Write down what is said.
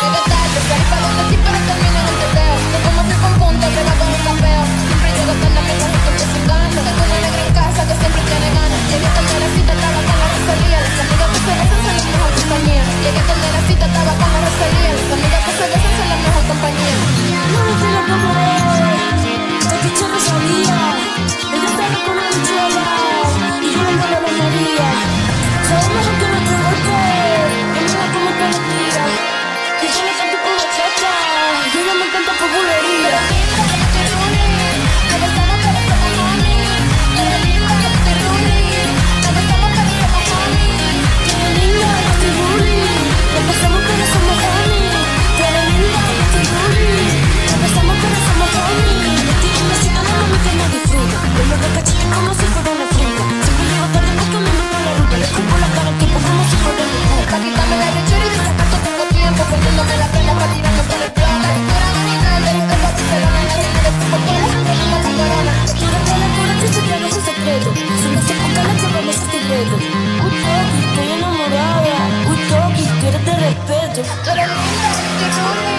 Never thought the right secreto. Usted estoy enamorada, usted que quiere te respeto. Pero mira, que tú me